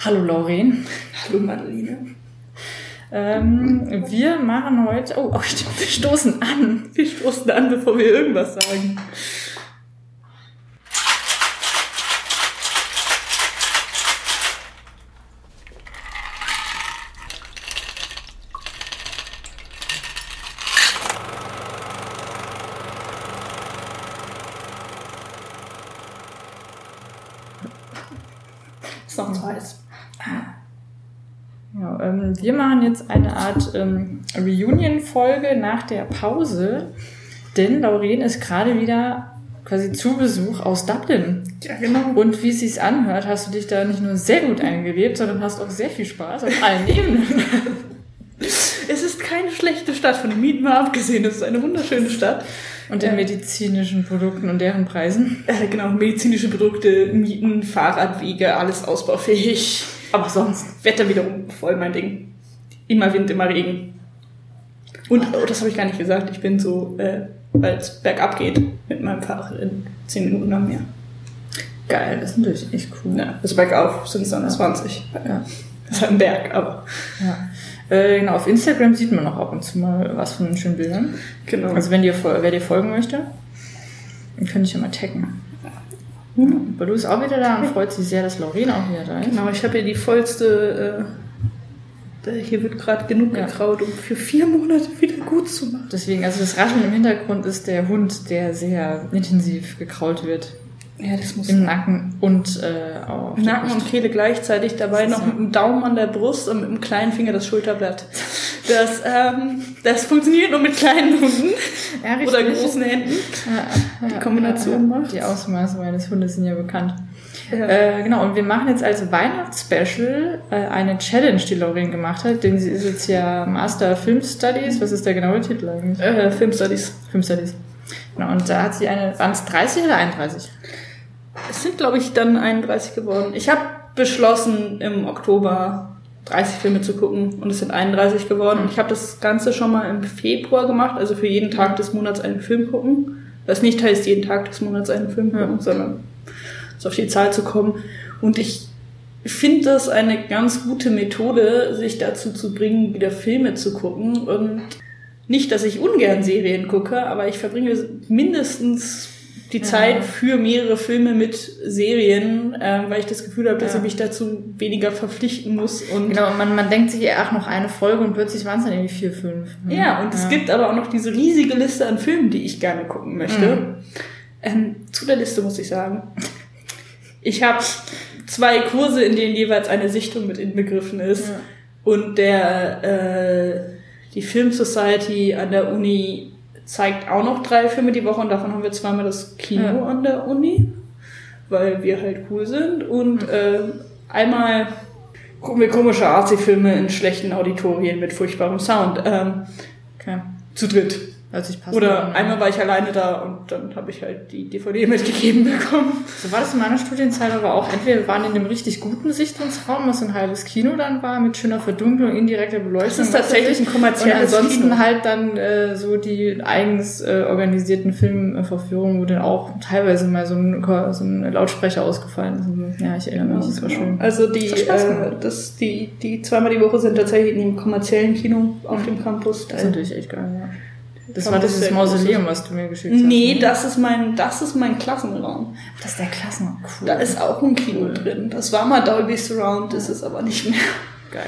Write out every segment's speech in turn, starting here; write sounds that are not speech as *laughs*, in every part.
Hallo Lauren. Hallo Madeline. Ähm, wir machen heute. Oh, oh, wir stoßen an. Wir stoßen an, bevor wir irgendwas sagen. Ist noch ein Weiß. Ja, ähm, wir machen jetzt eine Art ähm, Reunion-Folge nach der Pause, denn Lauren ist gerade wieder quasi zu Besuch aus Dublin. Ja, genau. Und wie es sich anhört, hast du dich da nicht nur sehr gut eingelebt, sondern hast auch sehr viel Spaß auf allen Ebenen. *laughs* Es ist keine schlechte Stadt, von den Mieten mal abgesehen. Es ist eine wunderschöne Stadt. Und den medizinischen Produkten und deren Preisen. Äh, genau, medizinische Produkte, Mieten, Fahrradwege, alles ausbaufähig. Aber sonst, Wetter wiederum voll mein Ding. Immer Wind, immer Regen. Und, oh, das habe ich gar nicht gesagt, ich bin so, äh, weil es bergab geht, mit meinem Fahrrad in 10 Minuten am Meer. Geil, das ist natürlich echt cool. Ja, also bergauf sind es dann 20. Ja. *laughs* Das ist halt ein Berg, aber Ja. Äh, genau, auf Instagram sieht man auch ab und zu mal was von den schönen Bildern. genau. Also wenn dir, wer dir folgen möchte, dann könnte ich ja mal taggen. Hm. Balu ist auch wieder da und freut sich sehr, dass Lauren auch wieder da ist. Genau, ich habe hier die vollste, äh, hier wird gerade genug Ja. gekraut, um für vier Monate wieder gut zu machen. Deswegen, also das Rascheln im Hintergrund ist der Hund, der sehr intensiv gekrault wird. Ja, das muss Im Nacken und äh, auf Nacken und Kehle gleichzeitig, dabei noch ja- mit dem Daumen an der Brust und mit dem kleinen Finger das Schulterblatt. Das, ähm, das funktioniert nur mit kleinen Hunden Ja, oder großen Händen. Ja, Die Kombination macht's. Die Ausmaße meines Hundes sind ja bekannt. Ja. Äh, genau, und wir machen jetzt als Weihnachtsspecial äh, eine Challenge, die Lauren gemacht hat, denn sie ist jetzt ja Master Film Studies. Was ist der genaue Titel eigentlich? Äh, Filmstudies. Film Studies. Genau, und da hat sie eine, waren es 30 oder 31? Es sind, glaube ich, dann 31 geworden. Ich habe beschlossen, im Oktober 30 Filme zu gucken und es sind 31 geworden. Und ich habe das Ganze schon mal im Februar gemacht, also für jeden Tag des Monats einen Film gucken. Was nicht heißt, jeden Tag des Monats einen Film Ja. gucken, sondern so auf die Zahl zu kommen. Und ich finde das eine ganz gute Methode, sich dazu zu bringen, wieder Filme zu gucken. Und nicht, dass ich ungern Serien gucke, aber ich verbringe mindestens die Ja. Zeit für mehrere Filme mit Serien, ähm, weil ich das Gefühl habe, dass Ja. ich mich dazu weniger verpflichten muss. Und Genau, und man, man denkt sich, ach, noch eine Folge und plötzlich waren es dann irgendwie vier, fünf. Hm. Ja, und es gibt aber auch noch diese riesige Liste an Filmen, die ich gerne gucken möchte. Mhm. Ähm, zu der Liste muss ich sagen, ich habe zwei Kurse, in denen jeweils eine Sichtung mit inbegriffen ist. Ja. Und der äh, die Film Society an der Uni zeigt auch noch drei Filme die Woche und davon haben wir zweimal das Kino Ja. an der Uni, weil wir halt cool sind. Und äh, einmal gucken wir komische Arzi-Filme in schlechten Auditorien mit furchtbarem Sound. Ähm, Okay. zu dritt. Hört sich passend Oder an. einmal war ich alleine da und dann habe ich halt die DVD mitgegeben bekommen. So war das in meiner Studienzeit aber auch. Entweder wir waren in einem richtig guten Sichtungsraum, was ein halbes Kino dann war, mit schöner Verdunklung, indirekter Beleuchtung. Das ist tatsächlich ein Und kommerzielles ansonsten Kino. halt dann äh, so die eigens äh, organisierten Filmverführungen, wo dann auch teilweise mal so ein, so ein Lautsprecher ausgefallen ist. Und. Ja, ich erinnere mich, das war schön. Also die, Das äh, das, die, die zweimal die Woche sind tatsächlich in dem kommerziellen Kino auf dem Campus. Das ist natürlich echt geil, ja. Das war dieses sehr Mausoleum, was du mir geschickt hast. Nee, ne? das ist mein, das ist mein Klassenraum. das ist der Klassenraum. Cool. Da ist auch ein Kino drin. Das war mal Dolby Surround, ist es aber nicht mehr. geil.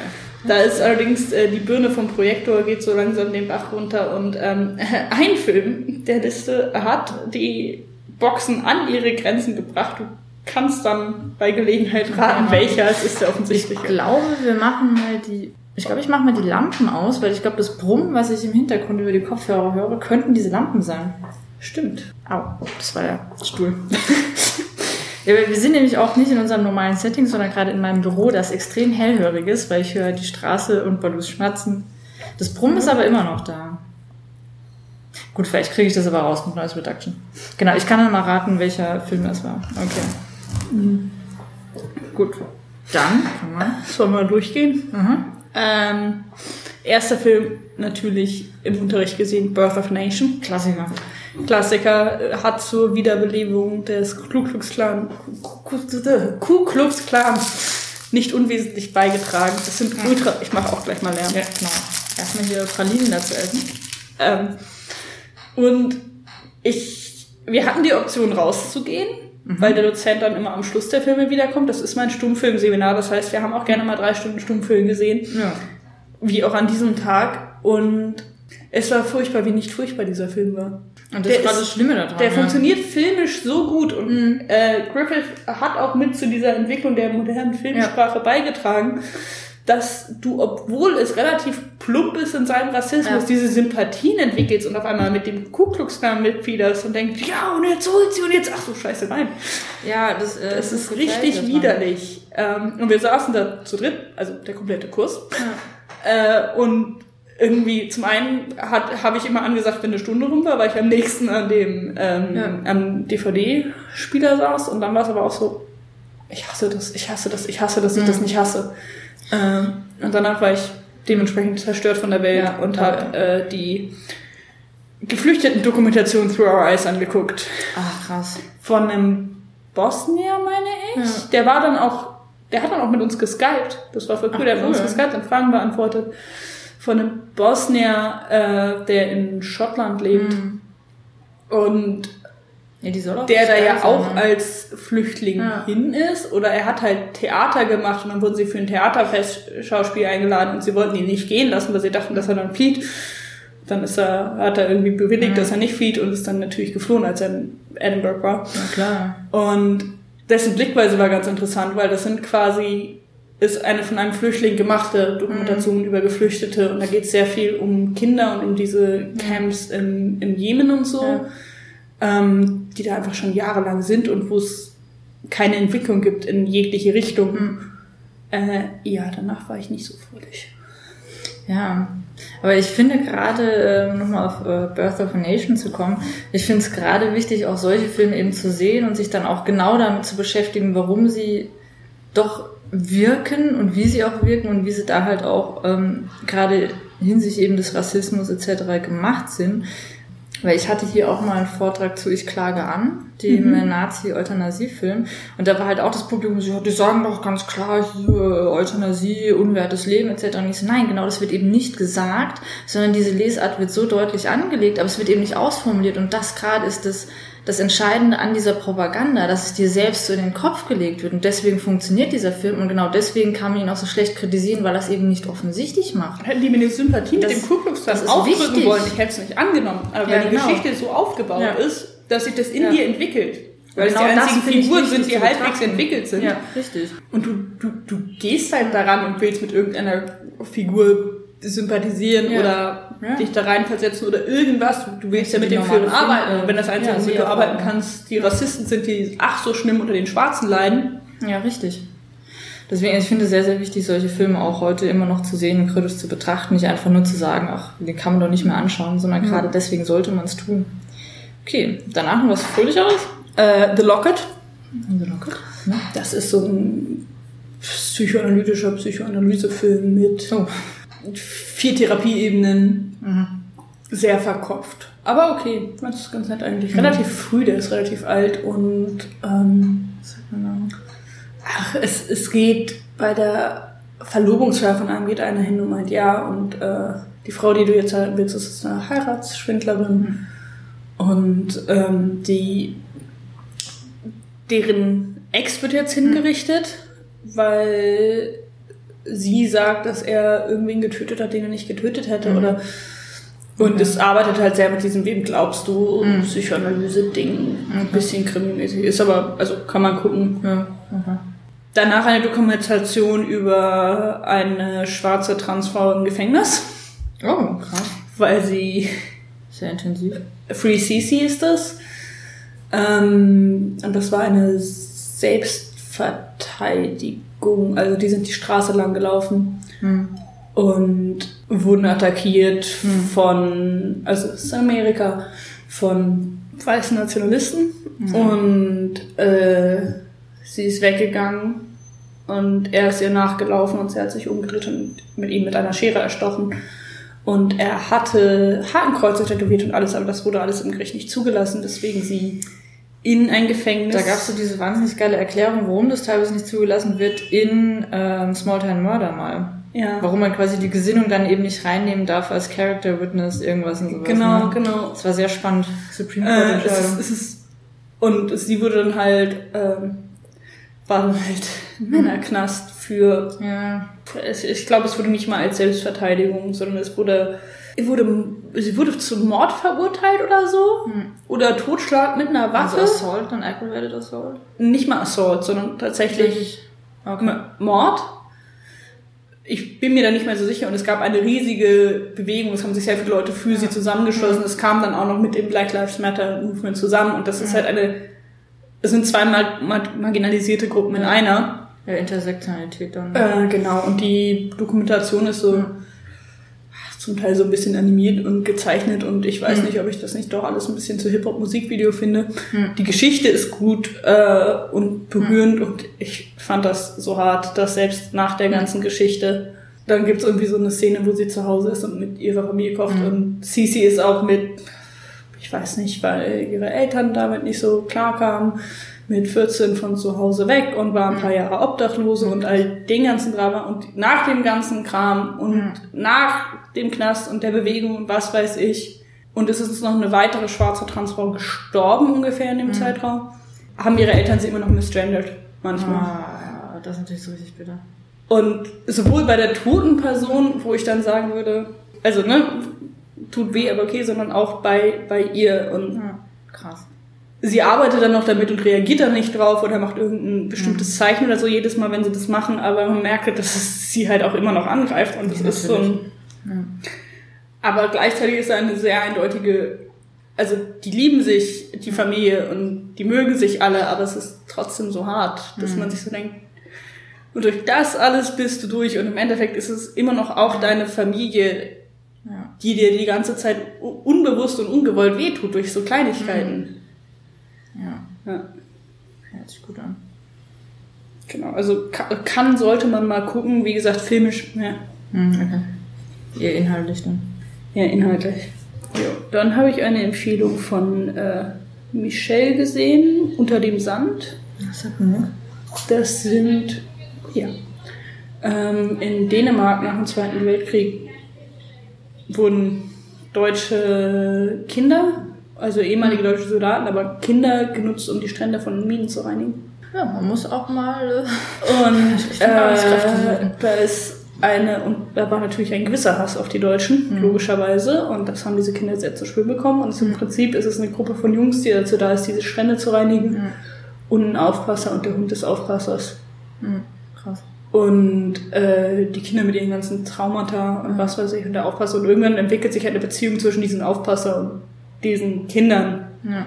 Da ist allerdings äh, die Birne vom Projektor geht so langsam den Bach runter und ähm, *laughs* ein Film der Liste hat die Boxen an ihre Grenzen gebracht. Du kannst dann bei Gelegenheit raten, Ja. welcher es ist der Ich offensichtliche. glaube, wir machen mal die. Ich glaube, ich mache mal die Lampen aus, weil ich glaube, das Brummen, was ich im Hintergrund über die Kopfhörer höre, könnten diese Lampen sein. Stimmt. Au, das war der Stuhl. *laughs* ja, wir sind nämlich auch nicht in unserem normalen Setting, sondern gerade in meinem Büro, das extrem hellhörig ist, weil ich höre die Straße und Balus schmatzen. Das Brummen ist aber immer noch da. Gut, vielleicht kriege ich das aber raus mit Noise Reduction. Genau, ich kann dann mal raten, welcher Film das war. Okay. Gut. Dann. Sollen wir durchgehen? Mhm. Ähm, erster Film natürlich im Unterricht gesehen, Birth of Nation. Klassiker. Klassiker äh, hat zur Wiederbelebung des Ku Klux Klan, Ku Ku Klux Klans nicht unwesentlich beigetragen. Das sind Ja. ultra, ich mache auch gleich mal Lärm. Ja, genau. Erstmal hier Pralinen dazu essen. Ähm, und ich, wir hatten die Option rauszugehen, weil der Dozent dann immer am Schluss der Filme wiederkommt. Das ist mein Stummfilmseminar, das heißt, wir haben auch gerne mal drei Stunden Stummfilm gesehen, Ja. wie auch an diesem Tag. Und es war furchtbar, wie nicht furchtbar dieser Film war. Und das Der ist gerade ist- das Schlimme daran. Der ja. funktioniert filmisch so gut und Mhm. äh, Griffith hat auch mit zu dieser Entwicklung der modernen Filmsprache beigetragen, dass du, obwohl es relativ plump ist in seinem Rassismus, Ja. diese Sympathien entwickelst und auf einmal mit dem Ku Klux Klan mitfiederst und denkst, ja, und jetzt holt sie und jetzt, ach so, scheiße, nein. Ja, das, äh, Das ist gezeigt, richtig man- widerlich. Ähm, und wir saßen da zu dritt, also der komplette Kurs. Ja. Äh, und irgendwie zum einen habe ich immer angesagt, wenn eine Stunde rum war, weil ich am nächsten an dem ähm, Ja. am DVD-Spieler saß und dann war es aber auch so, ich hasse das, ich hasse das, ich hasse, dass ich Mhm. das nicht hasse. Ähm, und danach war ich dementsprechend zerstört von der Welt Ja, und habe äh, die geflüchteten Dokumentation Through Our Eyes angeguckt. Ach, krass. Von einem Bosnier, meine ich. Ja. Der war dann auch, der hat dann auch mit uns geskypt. Das war voll cool, Ach, der hat mit uns cool. geskypt und Fragen beantwortet. Von einem Bosnier, äh, der in Schottland lebt. Mhm. Und Ja, der da ja sein, auch ne? als Flüchtling Ja. hin ist. Oder er hat halt Theater gemacht und dann wurden sie für ein Theaterfest-Schauspiel eingeladen und sie wollten ihn nicht gehen lassen, weil sie dachten, dass er dann flieht. Dann ist er, hat er irgendwie bewilligt, Ja. dass er nicht flieht und ist dann natürlich geflohen, als er in Edinburgh war. Ja, klar. Und dessen Blickweise war ganz interessant, weil das sind quasi, ist eine von einem Flüchtling gemachte Dokumentation über Geflüchtete und da geht es sehr viel um Kinder und um diese Camps im, im Jemen und so, Ja. Ähm, die da einfach schon jahrelang sind und wo es keine Entwicklung gibt in jegliche Richtung. Mhm. Äh, ja, danach war ich nicht so fröhlich. Ja, aber ich finde gerade, ähm, nochmal auf äh, Birth of a Nation zu kommen, ich finde es gerade wichtig, auch solche Filme eben zu sehen und sich dann auch genau damit zu beschäftigen, warum sie doch wirken und wie sie auch wirken und wie sie da halt auch ähm, gerade hinsichtlich eben des Rassismus etc. gemacht sind. Weil ich hatte hier auch mal einen Vortrag zu Ich klage an, dem Mhm. Nazi-Euthanasie-Film. Und da war halt auch das Publikum so, die sagen doch ganz klar hier Euthanasie, unwertes Leben etc. Und ich so, nein, genau, das wird eben nicht gesagt, sondern diese Lesart wird so deutlich angelegt, aber es wird eben nicht ausformuliert. Und das gerade ist das, das Entscheidende an dieser Propaganda, dass es dir selbst so in den Kopf gelegt wird. Und deswegen funktioniert dieser Film. Und genau deswegen kann man ihn auch so schlecht kritisieren, weil er es eben nicht offensichtlich macht. Hätten die mir eine Sympathie Das- mit dem Ku Klux Klan das aufdrücken wichtig. wollen, ich hätte es nicht angenommen. Aber Ja, weil die genau. Geschichte so aufgebaut Ja. ist, dass sich das in Ja. dir entwickelt. Weil Genau es die das einzigen Figuren sind, die halbwegs betrachten. entwickelt sind. Ja, richtig. Und du, du, du gehst halt daran und willst mit irgendeiner Figur sympathisieren Ja. oder Ja. dich da reinversetzen oder irgendwas. Du, willst ja mit dem normale Film arbeiten. Film- Und wenn das Einzige, Ja, womit du arbeiten kannst, die Rassisten sind, die ach so schlimm unter den Schwarzen leiden. Ja, richtig. Deswegen, ich finde es sehr, sehr wichtig, solche Filme auch heute immer noch zu sehen und kritisch zu betrachten. Nicht einfach nur zu sagen, ach, den kann man doch nicht mehr anschauen, sondern gerade deswegen sollte man es tun. Okay, danach noch was Fröhlicheres? Äh, The Locket. Also locker. Ne? Das ist so ein psychoanalytischer Psychoanalysefilm mit Oh. Vier Therapieebenen. Mhm. Sehr verkopft. Aber okay, das ist ganz nett eigentlich. Relativ früh, der ist relativ alt und ähm, ach, es, es geht bei der Verlobungsfeier von einem geht einer hin und meint ja und äh, die Frau, die du jetzt heiraten willst, ist eine Heiratsschwindlerin und ähm, die deren Ex wird jetzt hingerichtet, weil sie sagt, dass er irgendwen getötet hat, den er nicht getötet hätte Mhm. oder und es arbeitet halt sehr mit diesem, wem glaubst du, Mhm. Psychoanalyse-Ding, ein bisschen krimimäßig ist, aber also kann man gucken. Ja, okay. Danach eine Dokumentation über eine schwarze Transfrau im Gefängnis, Oh, krass. weil sie Sehr intensiv. Free CC ist das. Ähm, und das war eine Selbstverteidigung. Also die sind die Straße lang gelaufen Hm. und wurden attackiert Hm. von, also es ist Amerika, von weißen Nationalisten. Mhm. Und äh, sie ist weggegangen und er ist ihr nachgelaufen und sie hat sich umgedreht und mit ihm mit einer Schere erstochen. Und er hatte Hakenkreuze tätowiert und alles, aber das wurde alles im Gericht nicht zugelassen, deswegen sie in ein Gefängnis. Da gab es so diese wahnsinnig geile Erklärung, warum das teilweise nicht zugelassen wird in ähm, Small Town Murder mal. ja. Warum man quasi die Gesinnung dann eben nicht reinnehmen darf als Character Witness, irgendwas und sowas. Genau, ne? genau. Das war sehr spannend. Supreme Court Äh, es, ist, es ist, und sie wurde dann halt, ähm, war dann halt Männerknast für, ja. es- ich glaube, es wurde nicht mal als Selbstverteidigung, sondern es wurde, es wurde, sie wurde zum Mord verurteilt oder so. Oder Totschlag mit einer Also Waffe. Assault und Aggravated Assault? nicht mal Assault, sondern tatsächlich Okay. Mord. Ich bin mir da nicht mehr so sicher und es gab eine riesige Bewegung, es haben sich sehr viele Leute für sie zusammengeschlossen. Es kam dann auch noch mit dem Black Lives Matter Movement zusammen und das ist halt eine, es sind zwei mar mar marginalisierte Gruppen in einer. Ja, Intersektionalität dann. Äh, genau, und die Dokumentation ist so zum Teil so ein bisschen animiert und gezeichnet und ich weiß nicht, ob ich das nicht doch alles ein bisschen zu Hip-Hop-Musikvideo finde. Die Geschichte ist gut äh, und berührend und ich fand das so hart, dass selbst nach der ganzen Geschichte dann gibt's irgendwie so eine Szene, wo sie zu Hause ist und mit ihrer Familie kocht und Cici ist auch mit, ich weiß nicht, weil ihre Eltern damit nicht so klar kamen, mit 14 von zu Hause weg und war ein paar Jahre Obdachlose und all den ganzen Drama und nach dem ganzen Kram und nach dem Knast und der Bewegung und was weiß ich und es ist noch eine weitere schwarze Transfrau gestorben ungefähr in dem Zeitraum, haben ihre Eltern sie immer noch misgendert manchmal. ah, das ist natürlich so richtig bitter. Und sowohl bei der toten Person, wo ich dann sagen würde, also ne, tut weh, aber okay, sondern auch bei, bei ihr. Und Ja, krass. Sie arbeitet dann noch damit und reagiert dann nicht drauf oder macht irgendein bestimmtes Zeichen oder so jedes Mal, wenn sie das machen, aber man merkt, dass es sie halt auch immer noch angreift und das Ja, ist so ein, aber gleichzeitig ist da eine sehr eindeutige, also die lieben sich, die Familie und die mögen sich alle, aber es ist trotzdem so hart, dass man sich so denkt, und durch das alles bist du durch und im Endeffekt ist es immer noch auch deine Familie, Ja. die dir die ganze Zeit unbewusst und ungewollt wehtut durch so Kleinigkeiten. Ja, Ja, hört sich gut an. genau. Also ka- kann, sollte man mal gucken. Wie gesagt, filmisch, ja, Hm, okay. Eher inhaltlich dann. ja inhaltlich. Ja. Dann habe ich eine Empfehlung von äh, Michelle gesehen, Unter dem Sand. Das mir nichts. Das sind, ja, ähm, in Dänemark nach dem Zweiten Weltkrieg wurden deutsche Kinder, also ehemalige deutsche Soldaten, aber Kinder genutzt, um die Strände von Minen zu reinigen. Ja, man muss auch mal. Äh, Und *laughs* äh, da ist eine, und da war natürlich ein gewisser Hass auf die Deutschen, Mhm. logischerweise. Und das haben diese Kinder sehr zu spüren bekommen. Und im Prinzip ist es eine Gruppe von Jungs, die dazu da ist, diese Strände zu reinigen. Mhm. Und ein Aufpasser und der Hund des Aufpassers. hm, krass. Und äh, die Kinder mit ihren ganzen Traumata und was weiß ich und der Aufpasser. Und irgendwann entwickelt sich halt eine Beziehung zwischen diesen Aufpasser und diesen Kindern. Ja,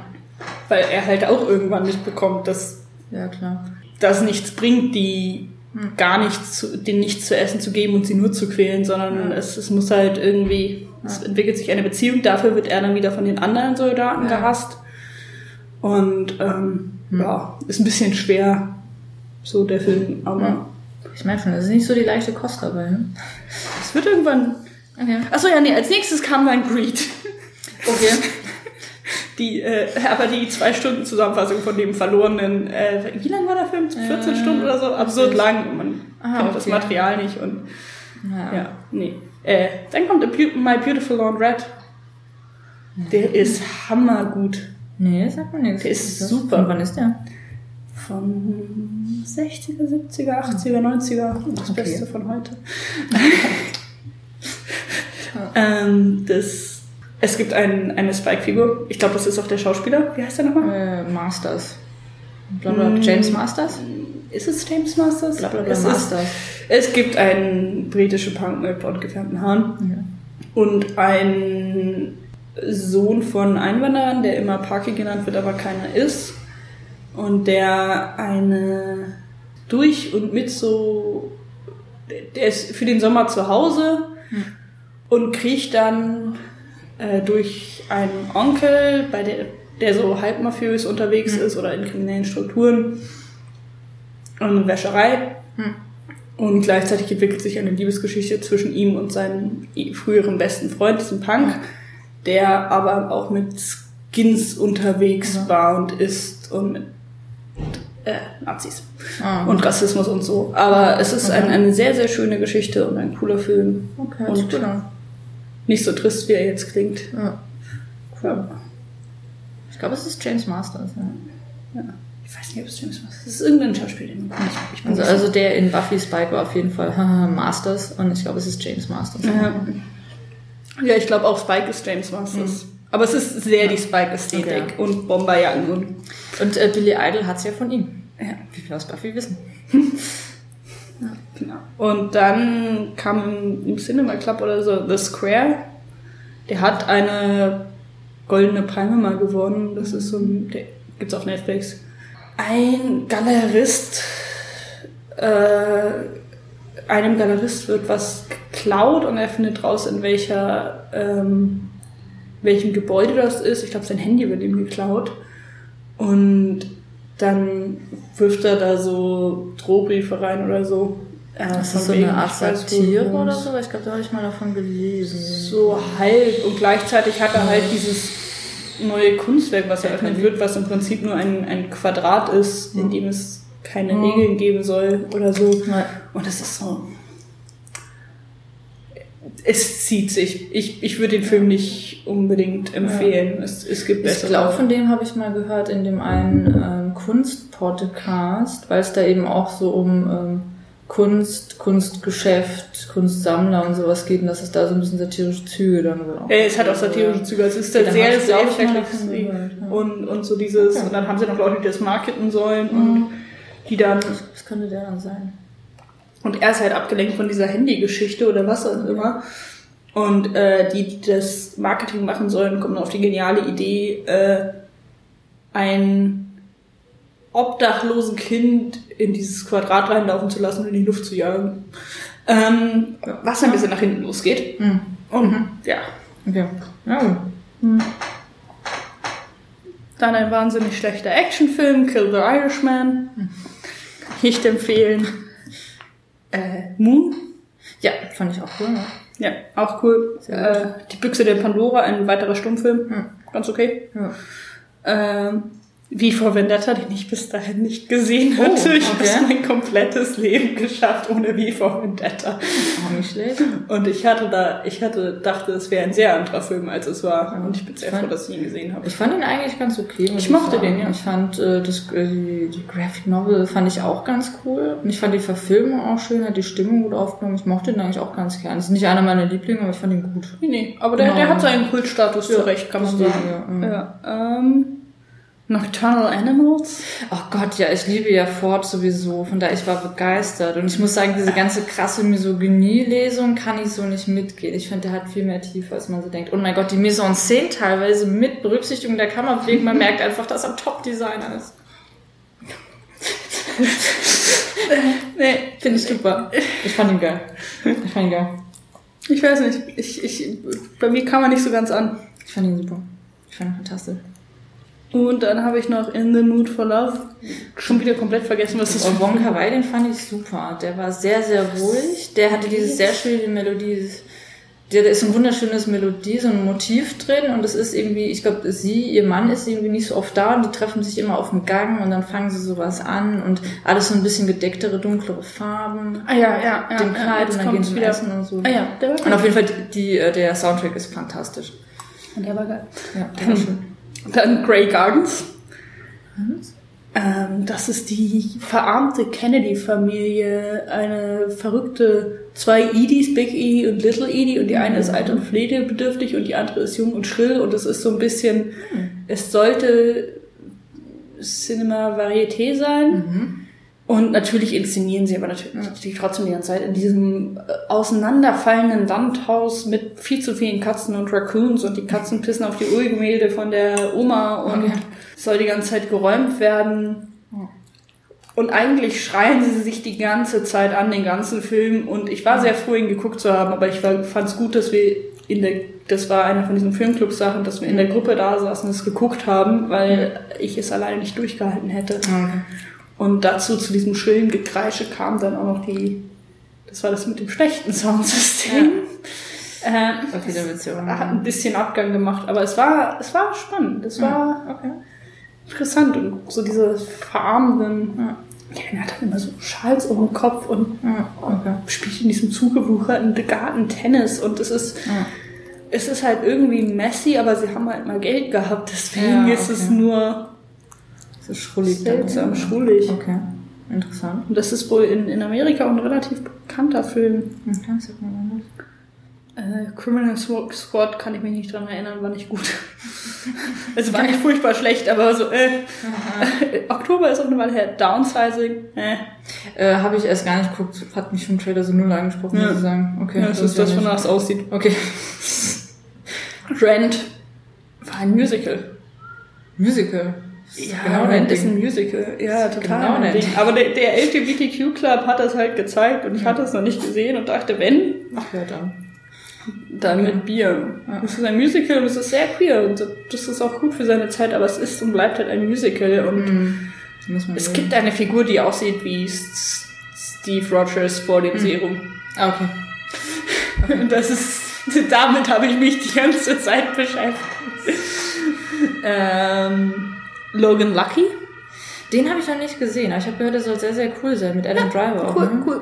Weil er halt auch irgendwann mitbekommt, dass ja klar. das nichts bringt, die gar nichts zu, denen nichts zu essen zu geben und sie nur zu quälen, sondern es, es muss halt irgendwie, es entwickelt sich eine Beziehung, dafür wird er dann wieder von den anderen Soldaten Ja. gehasst. Und ähm, ja, ist ein bisschen schwer, so der Film, aber Ich meine schon, das ist nicht so die leichte Kost dabei. Ne? es wird irgendwann. Okay. Achso, ja, nee, als nächstes kam dann Greed. Okay. *laughs* Die, äh, aber die zwei Stunden Zusammenfassung von dem verlorenen, äh, wie lang war der Film? 14 Äh, Stunden oder so? Absurd lang. Und man Ah, kennt das okay. Material nicht und Ja. Ja, nee. Äh, dann kommt My Beautiful Laundrette. Der ist hammergut. Nee, sagt mir nichts. Der ist Das- super. Von wann ist der? Von 60er, 70er, 80er, 90er. Das Okay. Beste von heute. *laughs* ähm, das, es gibt ein, eine Spike-Figur. Ich glaube, das ist auch der Schauspieler. Wie heißt der nochmal? Äh, Masters. Blablabla. Mm. James Masters? Ist es James Masters? Blablabla es, ist, Masters. es gibt einen britischen Punk mit blond gefärbten Haaren. Ja. und ein Sohn von Einwanderern, der immer Parky genannt wird, aber keiner ist. Und der eine durch und mit so, der ist für den Sommer zu Hause und kriegt dann äh, durch einen Onkel, bei der, der so halbmafiös unterwegs ist oder in kriminellen Strukturen, eine Wäscherei. Hm. Und gleichzeitig entwickelt sich eine Liebesgeschichte zwischen ihm und seinem früheren besten Freund, diesem Punk, der aber auch mit Skins unterwegs Ja. war und ist und mit äh, Nazis Ah, und Rassismus und so. Aber es ist ein, Okay. eine sehr, sehr schöne Geschichte und ein cooler Film. okay, und an. Nicht so trist, wie er jetzt klingt. Ja. Ja. Ich glaube, es ist James Masters. Ja. Ja. Ich weiß nicht, ob es James Master ist. Es ist irgendein Schauspieler. Also, also der in Buffy Spike war auf jeden Fall *laughs* Masters und ich glaube, es ist James Masters. Ja, ja ich glaube auch Spike ist James Masters. Aber es ist sehr die Spike-Ästhetik Okay. und Bomberjacken und Und äh, Billy Idol hat es ja von ihm. ja, Wie wir aus Buffy wissen. *laughs* genau. Und dann kam im, im Cinema Club oder so The Square. Der hat eine goldene Palme mal gewonnen. Das ist so ein, der gibt's auf Netflix. Ein Galerist, äh, einem Galerist wird was geklaut und er findet raus, in welcher, ähm, welchem Gebäude das ist. Ich glaube, sein Handy wird ihm geklaut. Und dann wirft er da so Drohbriefe rein oder so. Äh, Das ist so eine Art Satire oder so. Ich glaube, da habe ich mal davon gelesen. So halb und gleichzeitig hat er halt dieses neue Kunstwerk, was eröffnet wird, was im Prinzip nur ein, ein Quadrat ist, in dem es keine Mhm. Regeln geben soll oder so. Und das ist so. Es zieht sich. Ich, ich würde den Film nicht unbedingt empfehlen. Es, es gibt Ich bessere. glaube, von dem habe ich mal gehört in dem einen ähm, Kunstpodcast, weil es da eben auch so um ähm, Kunst, Kunstgeschäft, Kunstsammler und sowas geht und dass es da so ein bisschen satirische Züge dann so Ja, es hat auch satirische Züge. Es ist da Ja, dann sehr ich, ich, selbstverständlich. davon gehört, ja. Und, und so dieses, Okay. und dann haben sie noch Leute, die das marketen sollen und die dann Was könnte der dann sein? Und er ist halt abgelenkt von dieser Handygeschichte oder was auch immer. Und äh, die, die das Marketing machen sollen, kommen auf die geniale Idee, äh, ein obdachlosen Kind in dieses Quadrat reinlaufen zu lassen und in die Luft zu jagen. Ähm, was ein bisschen nach hinten losgeht. Hm. Und ja, Okay. Ja, gut. dann ein wahnsinnig schlechter Actionfilm, Kill the Irishman. Kann ich nicht empfehlen. Äh, Moon. ja, fand ich auch cool. Ne? Ja, auch cool. Äh, die Büchse der Pandora, ein weiterer Stummfilm. Hm. Ganz okay. Ja. Ähm, wie vor Vendetta, den ich bis dahin nicht gesehen Oh, hatte. Ich okay. habe mein komplettes Leben geschafft ohne Wie vor Vendetta. Auch nicht schlecht. Und ich hatte da, ich hatte, dachte, es wäre ein sehr anderer Film, als es war. Und ich bin sehr Ich froh, dass ich ihn gesehen habe. Ich fand ihn eigentlich ganz okay. Ich mochte den, ja. Ich fand äh, das, äh, die, die Graphic Novel fand ich auch ganz cool. Und ich fand die Verfilmung auch schön, hat die Stimmung gut aufgenommen. Ich mochte den eigentlich auch ganz gern. Das ist nicht einer meiner Lieblinge, aber ich fand ihn gut. Nee, nee, aber der, Ja. der hat seinen Kultstatus Ja, zurecht, kann man sagen. ja, Ja, ähm, Nocturnal Animals. Oh Gott, ja, ich liebe ja Ford sowieso. Von daher, ich war begeistert. Und ich muss sagen, diese ganze krasse Misogynie-Lesung kann ich so nicht mitgehen. Ich finde, der hat viel mehr Tiefe, als man so denkt. Oh mein Gott, die Mise en Scène teilweise mit Berücksichtigung der Kammerbewegung. Man merkt einfach, dass er Top-Designer ist. *laughs* Nee, Finde ich super. Ich fand ihn geil. Ich fand ihn geil. ich weiß nicht. Ich, ich, bei mir kam er nicht so ganz an. Ich fand ihn super. Ich fand ihn fantastisch. Und dann habe ich noch In the Mood for Love schon wieder komplett vergessen, was das Und für ein Wong Film Kar Wai, den fand ich super. Der war sehr, sehr ruhig. Der hatte diese sehr schöne Melodie. da ist ein wunderschönes Melodie, so ein Motiv drin und es ist irgendwie, ich glaube, sie, ihr Mann ist irgendwie nicht so oft da und die treffen sich immer auf dem Gang und dann fangen sie sowas an und alles so ein bisschen gedecktere, dunklere Farben. Ah ja, ja, ja. dem ja, Kleid jetzt und dann gehen sie wieder. essen und so. Ah ja, der war Und auf jeden Fall, die, die, äh, der Soundtrack ist fantastisch. Der war geil. Ja, der war schön. Dann Grey Gardens. Ähm, das ist die verarmte Kennedy-Familie, eine verrückte, zwei Edis, Big E und Little Edie, und die eine ist alt und pflegebedürftig und die andere ist jung und schrill. Und es ist so ein bisschen, es sollte Cinema Varieté sein. Und natürlich inszenieren sie aber natürlich trotzdem die ganze Zeit in diesem äh, auseinanderfallenden Landhaus mit viel zu vielen Katzen und Raccoons und die Katzen *laughs* pissen auf die Ölgemälde von der Oma und Okay. soll die ganze Zeit geräumt werden. Und eigentlich schreien sie sich die ganze Zeit an, den ganzen Film. Und ich war sehr froh, ihn geguckt zu haben, aber ich fand es gut, dass wir in der, das war einer von diesen Filmclub-Sachen, dass wir in der Gruppe da saßen und es geguckt haben, weil ich es alleine nicht durchgehalten hätte. Okay. Und dazu, zu diesem schrillen Gekreische, kam dann auch noch die, das war das mit dem schlechten Soundsystem. Äh, Okay, da wird's ja hat ein bisschen Abgang gemacht, aber es war, es war spannend. Es war, Okay. interessant und so diese verarmenden, Ja. ja, er hat dann immer so Schals um den Kopf und Ja, okay. spielt in diesem zugewucherten Garten Tennis und es ist, Ja. es ist halt irgendwie messy, aber sie haben halt mal Geld gehabt, deswegen Ja, ist es okay. nur Das ist schrullig. seltsam schrullig. Okay. Interessant. Und das ist wohl in, in Amerika auch ein relativ bekannter Film. Okay, mal was. Äh, Criminal Squad kann ich mich nicht dran erinnern, war nicht gut. *laughs* Es war nicht furchtbar schlecht, aber so, äh, *laughs* Oktober ist auch eine Weile her. Downsizing, äh. Äh, Habe ich erst gar nicht geguckt. Hat mich vom Trailer so null angesprochen, Ja. muss ich sagen. Okay. Ja, das ist das, wonach es aussieht. Okay. Rent war ein Musical. Musical. Ja, genau Rent ist ein Ding. Musical. Ja, total. Genau Ding. Aber der, der LGBTQ-Club hat das halt gezeigt und ich hatte es noch nicht gesehen und dachte, wenn, Ach ja, dann. dann Okay. mit Bier. Ja. Es ist ein Musical und es ist sehr queer und das ist auch gut für seine Zeit, aber es ist und bleibt halt ein Musical und Mhm. Es sehen. gibt eine Figur, die aussieht wie Steve Rogers vor dem Serum. Ah, okay. *laughs* Und das ist, damit habe ich mich die ganze Zeit beschäftigt. *laughs* ähm, Logan Lucky. Den habe ich noch nicht gesehen, aber ich habe gehört, der soll sehr, sehr cool sein mit Adam Driver auch. Cool, ne? cool.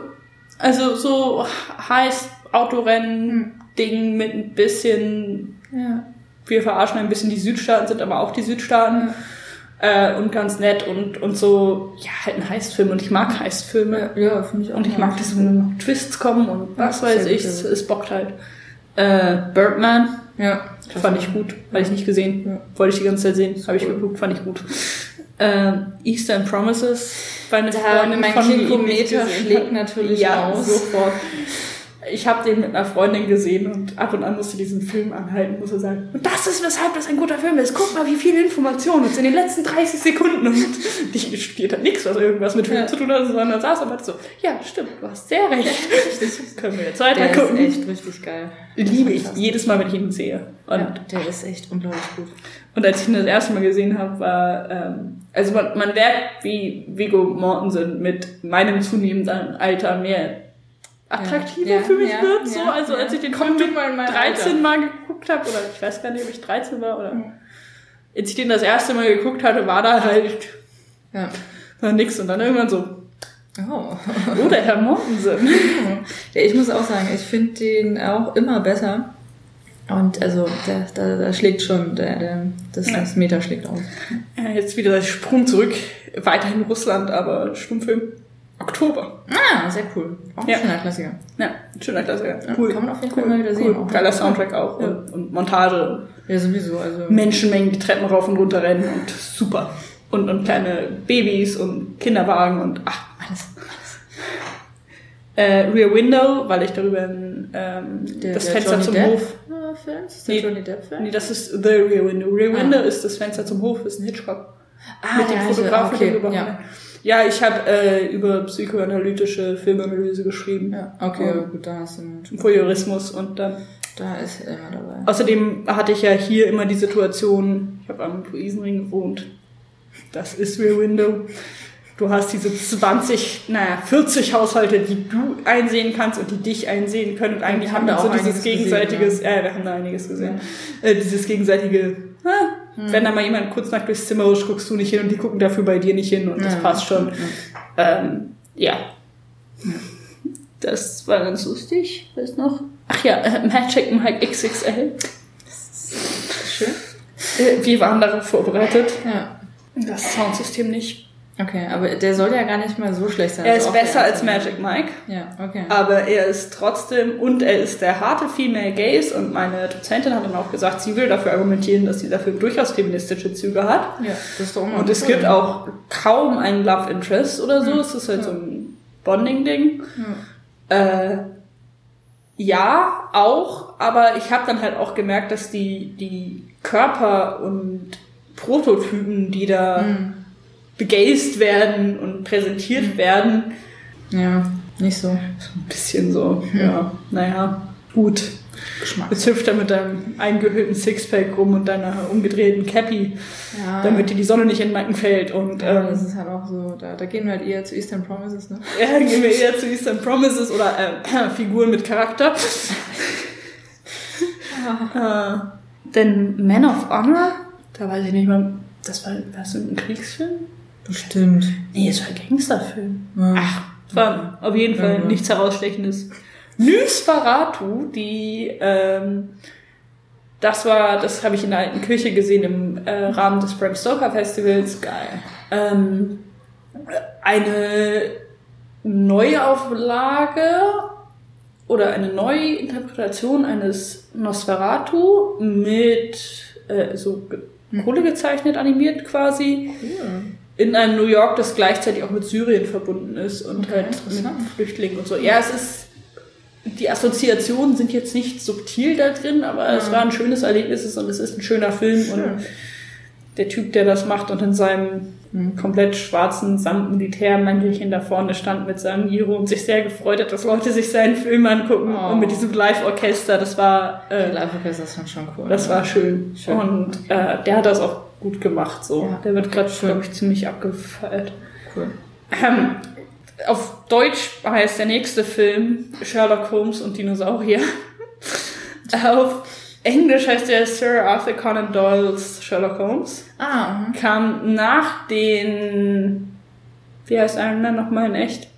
Also so heiß Autorennen-Ding mit ein bisschen, Ja. wir verarschen ein bisschen die Südstaaten, sind aber auch die Südstaaten. Äh, und ganz nett und, und so, ja, halt ein Heißfilm und ich mag Heißfilme. Ja, ja finde ich auch. Und ich mag das, wenn noch Twists kommen und was Ja, weiß ich, es, es bockt halt. Äh, Birdman Ja. Fand ich gut, weil ich nicht gesehen, Ja. wollte ich die ganze Zeit sehen, habe ich cool. geguckt, fand ich gut. Äh, Eastern Promises, weil eine Da, Freundin mein von gesehen schlägt natürlich ja, aus. sofort. Ich habe den mit einer Freundin gesehen und ab und an musste diesen Film anhalten, musste sagen, und das ist weshalb das ein guter Film ist. Guck mal, wie viele Informationen uns in den letzten 30 Sekunden und *laughs* die spielt halt nichts, was irgendwas mit Film Ja. zu tun hat, sondern saß aber so, ja, stimmt, du hast sehr recht. *laughs* Können wir jetzt weiter Der ist gucken. echt richtig geil. Liebe ich jedes Mal, wenn ich ihn sehe. Und ja, der ist echt unglaublich gut. und als ich ihn das erste Mal gesehen habe, war, ähm, also man, man merkt, wie Viggo Mortensen mit meinem zunehmenden Alter mehr attraktiver Ja, für mich ja, wird. So, ja, also ja. als ich den Film mal in mein 13 Alter. Mal geguckt habe, oder ich weiß gar nicht, ob ich 13 war, oder Ja. als ich den das erste Mal geguckt hatte, war da halt Ja. war nix und dann irgendwann so, Oh. oh, der Herr Mortensen. *laughs* Ja, ich muss auch sagen, ich finde den auch immer besser. Und also, der, da, da schlägt schon, der, der, das, das Meter schlägt aus. jetzt wieder der Sprung zurück, weiterhin Russland, aber Stummfilm. Oktober. Ah, sehr cool. Auch ein Ja. schöner Klassiker. Ja, schöner Klassiker. Ja, Cool. kann man auf jeden Fall mal wieder sehen. Cool. Geiler Soundtrack auch Ja. und, und Montage. Ja, sowieso. Also, Menschenmengen, die Treppen rauf und runter rennen und super. Und, und kleine Babys und Kinderwagen und ach, alles. Äh, Rear Window, weil ich darüber ähm, Der- das der Fenster Johnny zum Depp? Hof. Ah, Film? Ist der Nee. Johnny Depp-Film? Nee, das ist The Rear Window. Rear Ah. Window ist das Fenster zum Hof, ist ein Hitchcock. Ah, mit dem ja, Fotografen okay, darüber. ja. Ja, ich habe äh, über psychoanalytische Filmanalyse geschrieben. Ja, okay, Ja. ja. gut, da hast du einen- Voyeurismus und dann Da ist er immer dabei. Außerdem hatte ich ja hier immer die Situation, ich habe am Luisenring gewohnt. Das ist Rear Window. Du hast diese 20, naja, 40 Haushalte, die du einsehen kannst und die dich einsehen können. Und eigentlich haben wir so dieses gegenseitiges, gesehen, äh, wir haben da einiges gesehen, äh, dieses gegenseitige, ah, wenn da mal jemand kurz nackt durchs Zimmer rutscht, guckst du nicht hin und die gucken dafür bei dir nicht hin und das passt schon. Ja. Ähm, ja. Das war ganz lustig. Was noch? Ach ja, äh, Magic Mike XXL. Schön. Äh, Wir waren darauf vorbereitet. Ja. Das Soundsystem nicht. Okay, aber der soll ja gar nicht mal so schlecht sein. Er Also ist der besser als erste. Magic Mike, Ja, okay. aber er ist trotzdem, und er ist der harte Female Gaze und meine Dozentin hat dann auch gesagt, sie will dafür argumentieren, dass dieser Film durchaus feministische Züge hat. Ja, das ist doch immer Und es gibt auch kaum einen Love Interest oder so. Ja. Es ist halt Ja. so ein Bonding-Ding. Ja. Äh, ja, auch, aber ich habe dann halt auch gemerkt, dass die, die Körper und Prototypen, die da Mhm. Begazed werden und präsentiert werden, Ja, nicht so. ein bisschen so, ja, naja, gut. Geschmack. Jetzt hüpft er mit deinem eingehüllten Sixpack rum und deiner umgedrehten Cappy, Ja. damit dir die Sonne nicht in den Nacken fällt. Und ja, ähm, das ist halt auch so, da, da gehen wir halt eher zu Eastern Promises, ne? Ja, gehen wir eher zu Eastern Promises oder äh, *clears throat* Figuren mit Charakter. *laughs* äh, denn Man of Honor, da weiß ich nicht mal, das war, war das ein Kriegsfilm? Bestimmt. Nee, es war ein Gangsterfilm. Ja. Ach, es war auf jeden Fall Ja, nichts herausstechendes. Nosferatu, die, ähm, das war, das habe ich in der alten Kirche gesehen im äh, Rahmen des Bram Stoker Festivals. Geil. Ähm, eine Neuauflage oder eine Neuinterpretation eines Nosferatu mit äh, so Kohle gezeichnet, animiert quasi in einem New York, das gleichzeitig auch mit Syrien verbunden ist und Okay, halt mit. Flüchtlingen und so. Ja, es ist, die Assoziationen sind jetzt nicht subtil da drin, aber es war ein schönes Erlebnis und es ist ein schöner Film Schön. und der Typ, der das macht und in seinem komplett schwarzen Samtmilitärmäntelchen da vorne stand mit seinem Iro und sich sehr gefreut hat, dass Leute sich seinen Film angucken Oh. und mit diesem Live-Orchester, das war, äh, Live-Orchester ist schon cool. das war schön. Schön. Und äh, der hat das auch gut gemacht, so. Ja. Der wird gerade, glaube ich, ziemlich abgefeiert. cool. Ähm, auf Deutsch heißt der nächste Film Sherlock Holmes und Dinosaurier. *laughs* auf Englisch heißt der Sir Arthur Conan Doyle's Sherlock Holmes. Ah, mhm. Kam nach den, wie heißt Iron Man nochmal in echt?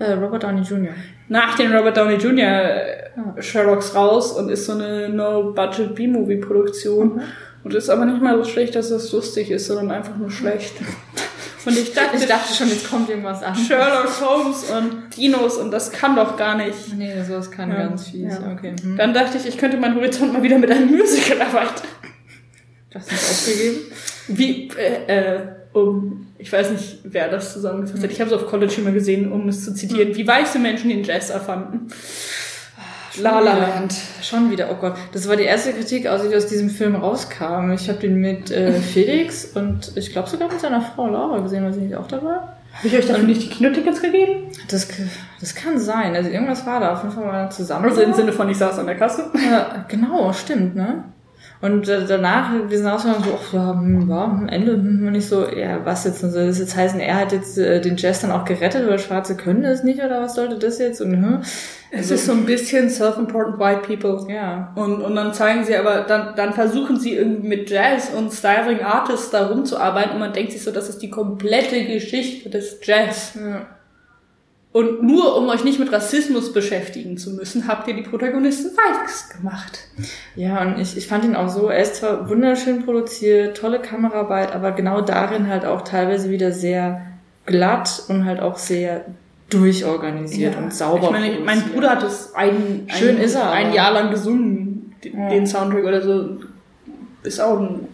äh, Robert Downey Jr. Nach den Robert Downey Jr. äh, Sherlocks raus und ist so eine No-Budget B-Movie-Produktion. Und ist aber nicht mal so schlecht, dass es lustig ist, sondern einfach nur schlecht. *laughs* Und ich dachte, Ich dachte schon, jetzt kommt irgendwas an. Sherlock Holmes und Dinos und das kann doch gar nicht. Nee, sowas kann Ja. ganz fies. Ja. Okay. Hm. Dann dachte ich, ich könnte meinen Horizont mal wieder mit einem Musical erweitern. Das aufgegeben? Wie, äh, äh, um, ich weiß nicht, wer das zusammengefasst hat. Ich habe es auf College immer gesehen, um es zu zitieren, wie weiße Menschen den Jazz erfanden. La La Land. Schon wieder, oh Gott. Das war die erste Kritik, als ich aus diesem Film rauskam. Ich habe den mit äh, *laughs* Felix und ich glaube sogar mit seiner Frau Laura gesehen, war sie nicht auch dabei? Habe ich euch dafür nicht die Kinotickets gegeben? Das, das kann sein. Also irgendwas war da auf jeden Fall mal zusammen. Also im Sinne von, ich saß an der Kasse. Ja, genau, stimmt, ne? Und äh, danach, wir sind ausgegangen so, ach ja, hm, ja, am Ende hm, und ich so, ja, was jetzt? Und so, das jetzt heißen, er hat jetzt äh, den Jazz dann auch gerettet, weil Schwarze können das nicht, oder was sollte das jetzt? Und hm, Es ist so ein bisschen self-important white people. ja. Und, und dann zeigen sie aber, dann, dann versuchen sie irgendwie mit Jazz und Styling Artists da rumzuarbeiten und man denkt sich so, das ist die komplette Geschichte des Jazz. ja. Und nur um euch nicht mit Rassismus beschäftigen zu müssen, habt ihr die Protagonisten weiß gemacht. Ja, und ich, ich fand ihn auch so, er ist zwar wunderschön produziert, tolle Kameraarbeit, aber genau darin halt auch teilweise wieder sehr glatt und halt auch sehr durchorganisiert und sauber. Ich meine, mein. Bruder hat es ein, ein, Schön ist er, ein Jahr lang gesungen, den, Ja. den Soundtrack oder so. Ist auch ein,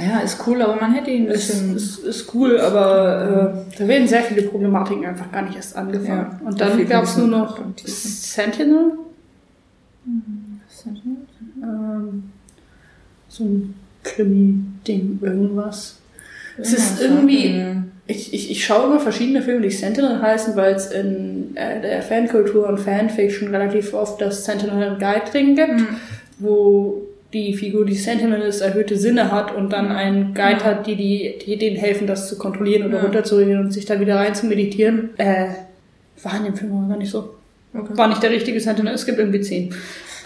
Ja, ist cool, aber man hätte ihn ein ist, bisschen... ist, ist cool, aber äh, da werden sehr viele Problematiken einfach gar nicht erst angefangen. Ja, Und da dann gab es nur noch Tiefe. Sentinel. Ähm, so ein Krimi-Ding, irgendwas. Es ist irgendwie, ich, ich, ich schaue immer verschiedene Filme, die Sentinel heißen, weil es in äh, der Fankultur und Fanfiction relativ oft das Sentinel Guide Ding gibt, wo die Figur, die Sentinel ist, erhöhte Sinne hat und dann einen Guide hat, die, die, die denen helfen, das zu kontrollieren oder Ja. runterzureden und sich da wieder rein zu meditieren. Äh, war in dem Film aber gar nicht so. Okay. War nicht der richtige Sentinel, es gibt irgendwie zehn.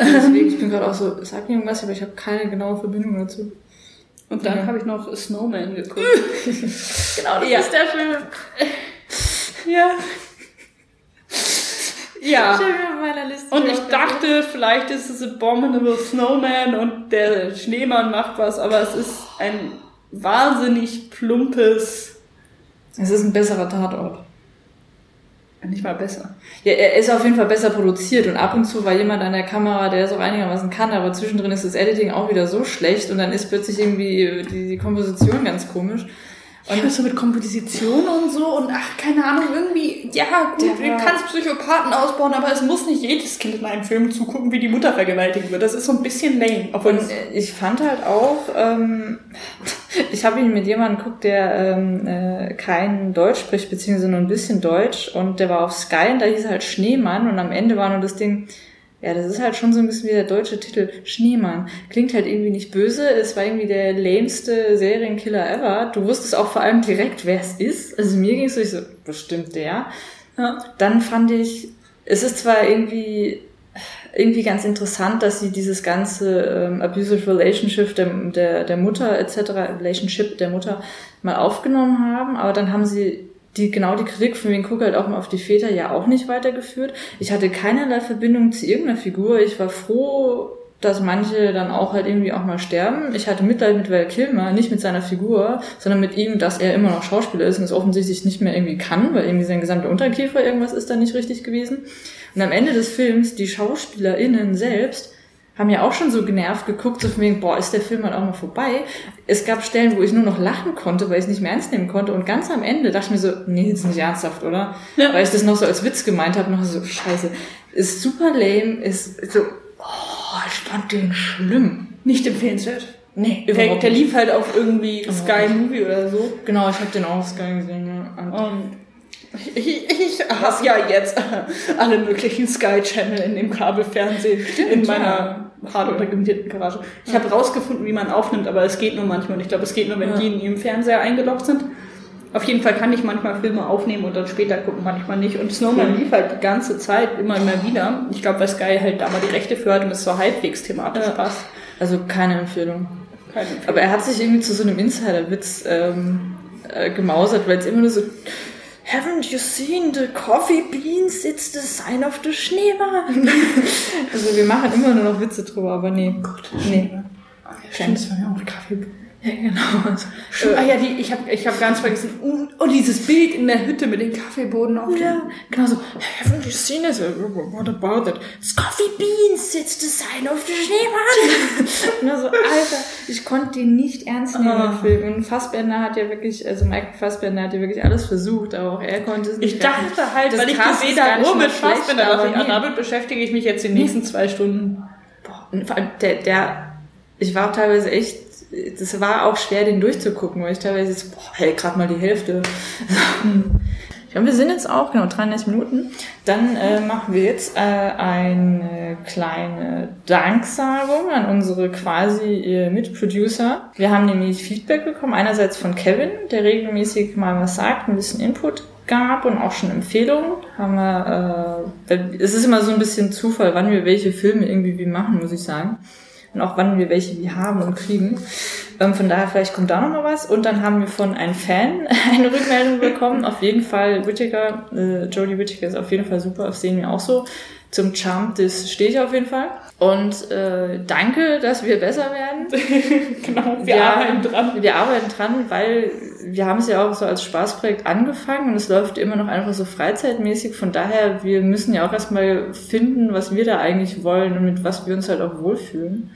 Deswegen, ich bin gerade auch so, sag mir irgendwas, aber ich habe keine genaue Verbindung dazu. Und dann Ja. habe ich noch Snowman geguckt. *laughs* *laughs* Genau, das Ja. ist der Film. ja. Ja. Und ich dachte, vielleicht ist es Abominable Snowman und der Schneemann macht was, aber es ist ein wahnsinnig plumpes, Es ist ein besserer Tatort. nicht mal besser. Ja, er ist auf jeden Fall besser produziert und ab und zu war jemand an der Kamera, der es auch einigermaßen kann, aber zwischendrin ist das Editing auch wieder so schlecht und dann ist plötzlich irgendwie die, die Komposition ganz komisch. Und so mit Komposition und so und ach, keine Ahnung, irgendwie, ja, gut, du kannst Psychopathen ausbauen, aber es muss nicht jedes Kind in einem Film zugucken, wie die Mutter vergewaltigt wird. Das ist so ein bisschen lame. Obwohl Und äh, ich fand halt auch, ähm, *laughs* ich habe ihn mit jemandem geguckt, der ähm, äh, kein Deutsch spricht, beziehungsweise nur ein bisschen Deutsch. Und der war auf Sky und da hieß er halt Schneemann. Und am Ende war nur das Ding, ja, das ist halt schon so ein bisschen wie der deutsche Titel Schneemann. Klingt halt irgendwie nicht böse. Es war irgendwie der lämste Serienkiller ever. Du wusstest auch vor allem direkt, wer es ist. Also mir ging es so, ich so, bestimmt der. ja. Dann fand ich, es ist zwar irgendwie irgendwie ganz interessant, dass sie dieses ganze ähm, abusive relationship der, der, der Mutter etc., Relationship der Mutter mal aufgenommen haben, aber dann haben sie die genau die Kritik von wegen guck halt auch mal auf die Väter ja auch nicht weitergeführt. Ich hatte keinerlei Verbindung zu irgendeiner Figur. Ich war froh, dass manche dann auch halt irgendwie auch mal sterben. Ich hatte Mitleid mit Val Kilmer, nicht mit seiner Figur, sondern mit ihm, dass er immer noch Schauspieler ist und es offensichtlich nicht mehr irgendwie kann, weil irgendwie sein gesamter Unterkiefer irgendwas ist da nicht richtig gewesen. Und am Ende des Films, die SchauspielerInnen selbst haben ja auch schon so genervt geguckt, so von wegen, boah, ist der Film halt auch mal vorbei. Es gab Stellen, wo ich nur noch lachen konnte, weil ich es nicht mehr ernst nehmen konnte. Und ganz am Ende dachte ich mir so, nee, ist nicht ernsthaft, oder? Ja. Weil ich das noch so als Witz gemeint habe, noch so, scheiße. Ist super lame, ist so, oh, ich fand den schlimm. Nicht empfehlenswert. Nee, der, der lief halt auf irgendwie Sky Movie oder so. Genau, ich habe den auch auf Sky gesehen, ja. Und, Und *laughs* ich, ich habe ja jetzt alle möglichen Sky-Channel in dem Kabelfernsehen Stimmt, in meiner ja. hart untergemieteten Garage. Ich ja. habe rausgefunden, wie man aufnimmt, aber es geht nur manchmal. Ich glaube, es geht nur, wenn ja. die in ihrem Fernseher eingeloggt sind. Auf jeden Fall kann ich manchmal Filme aufnehmen und dann später gucken, manchmal nicht. Und Snowman lief halt die ganze Zeit immer immer wieder. Ich glaube, weil Sky halt da mal die Rechte für hat und es so halbwegs thematisch passt. Also keine Empfehlung. keine Empfehlung. Aber er hat sich irgendwie zu so einem Insider-Witz ähm, äh, gemausert, weil es immer nur so Haven't you seen the coffee beans? It's the sign of the Schneemann. *laughs* also wir machen immer nur noch Witze drüber, aber nee. Gott, nee. Stimmt, das war ja auch Kaffee. Ja, genau. Also, äh, ah ja, die, ich habe ich hab ganz vergessen. Und, oh, dieses Bild in der Hütte mit dem Kaffeeboden auf Ja, genau so. Haven't you seen this? What about that? It's coffee beans. It's the sign of the Schneemann. *laughs* und so, Alter, ich konnte den nicht ernst nehmen oh. Film. Und Fassbender hat ja wirklich, also Michael Fassbender hat ja wirklich alles versucht, aber auch er konnte es nicht. Ich dachte halt, das weil ich gesehen habe, nur mit Fassbender, aber nee. damit beschäftige ich mich jetzt die nächsten zwei Stunden. Boah, und vor allem der, der, ich war teilweise echt das war auch schwer, den durchzugucken, weil ich teilweise jetzt, boah, hey, gerade mal die Hälfte. *laughs* Ja, wir sind jetzt auch, genau, 33 Minuten. Dann äh, machen wir jetzt äh, eine kleine Danksagung an unsere quasi äh, Mitproducer. Wir haben nämlich Feedback bekommen, einerseits von Kevin, der regelmäßig mal was sagt, ein bisschen Input gab und auch schon Empfehlungen. Haben wir, äh, es ist immer so ein bisschen Zufall, wann wir welche Filme irgendwie wie machen, muss ich sagen und auch wann wir welche wie haben und kriegen. Ähm, von daher vielleicht kommt da noch mal was. Und dann haben wir von einem Fan *laughs* eine Rückmeldung bekommen. Auf jeden Fall Whittaker, äh, Jodie Whittaker ist auf jeden Fall super, das sehen wir auch so. Zum Charm, das stehe ich auf jeden Fall. Und äh, danke, dass wir besser werden. *laughs* genau, wir, wir arbeiten dran. Wir arbeiten dran, weil wir haben es ja auch so als Spaßprojekt angefangen und es läuft immer noch einfach so freizeitmäßig. Von daher, wir müssen ja auch erstmal finden, was wir da eigentlich wollen und mit was wir uns halt auch wohlfühlen.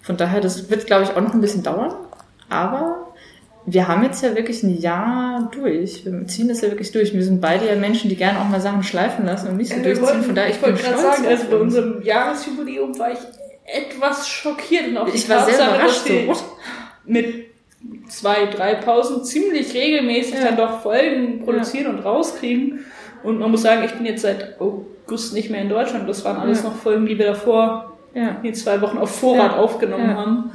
Von daher, das wird, glaube ich, auch noch ein bisschen dauern. Aber wir haben jetzt ja wirklich ein Jahr durch. Wir ziehen das ja wirklich durch. Wir sind beide ja Menschen, die gerne auch mal Sachen schleifen lassen und nicht so ja, durchziehen. Wollten, Von daher, ich, ich bin stolz. Sagen, also bei unserem Jahresjubiläum war ich etwas schockiert und auch ich war sehr überrascht. So. Mit zwei, drei Pausen ziemlich regelmäßig ja. dann doch Folgen produzieren ja. und rauskriegen. Und man muss sagen, ich bin jetzt seit August nicht mehr in Deutschland. Das waren alles noch Folgen, die wir davor ja. die zwei Wochen auf Vorrat ja. aufgenommen ja. haben.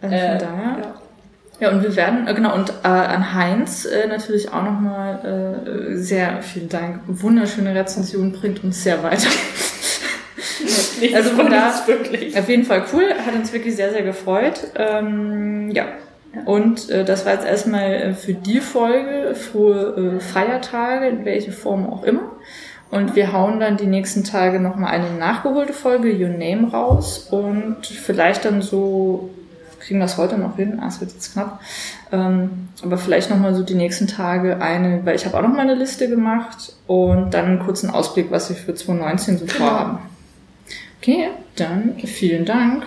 Also von äh, daher. Ja. Ja, und wir werden, äh, genau, und äh, an Heinz äh, natürlich auch nochmal äh, sehr vielen Dank. Wunderschöne Rezension bringt uns sehr weiter. also von da, wirklich. auf jeden Fall cool, hat uns wirklich sehr, sehr gefreut. Ähm, ja, und äh, das war jetzt erstmal äh, für die Folge, frohe äh, Feiertage, in welche Form auch immer. Und wir hauen dann die nächsten Tage nochmal eine nachgeholte Folge, Your Name, raus. Und vielleicht dann so, kriegen wir es heute noch hin, ah, es wird jetzt knapp. Ähm, aber vielleicht nochmal so die nächsten Tage eine, weil ich habe auch noch mal eine Liste gemacht und dann einen kurzen Ausblick, was wir für 2019 so genau. vorhaben. Okay, dann vielen Dank.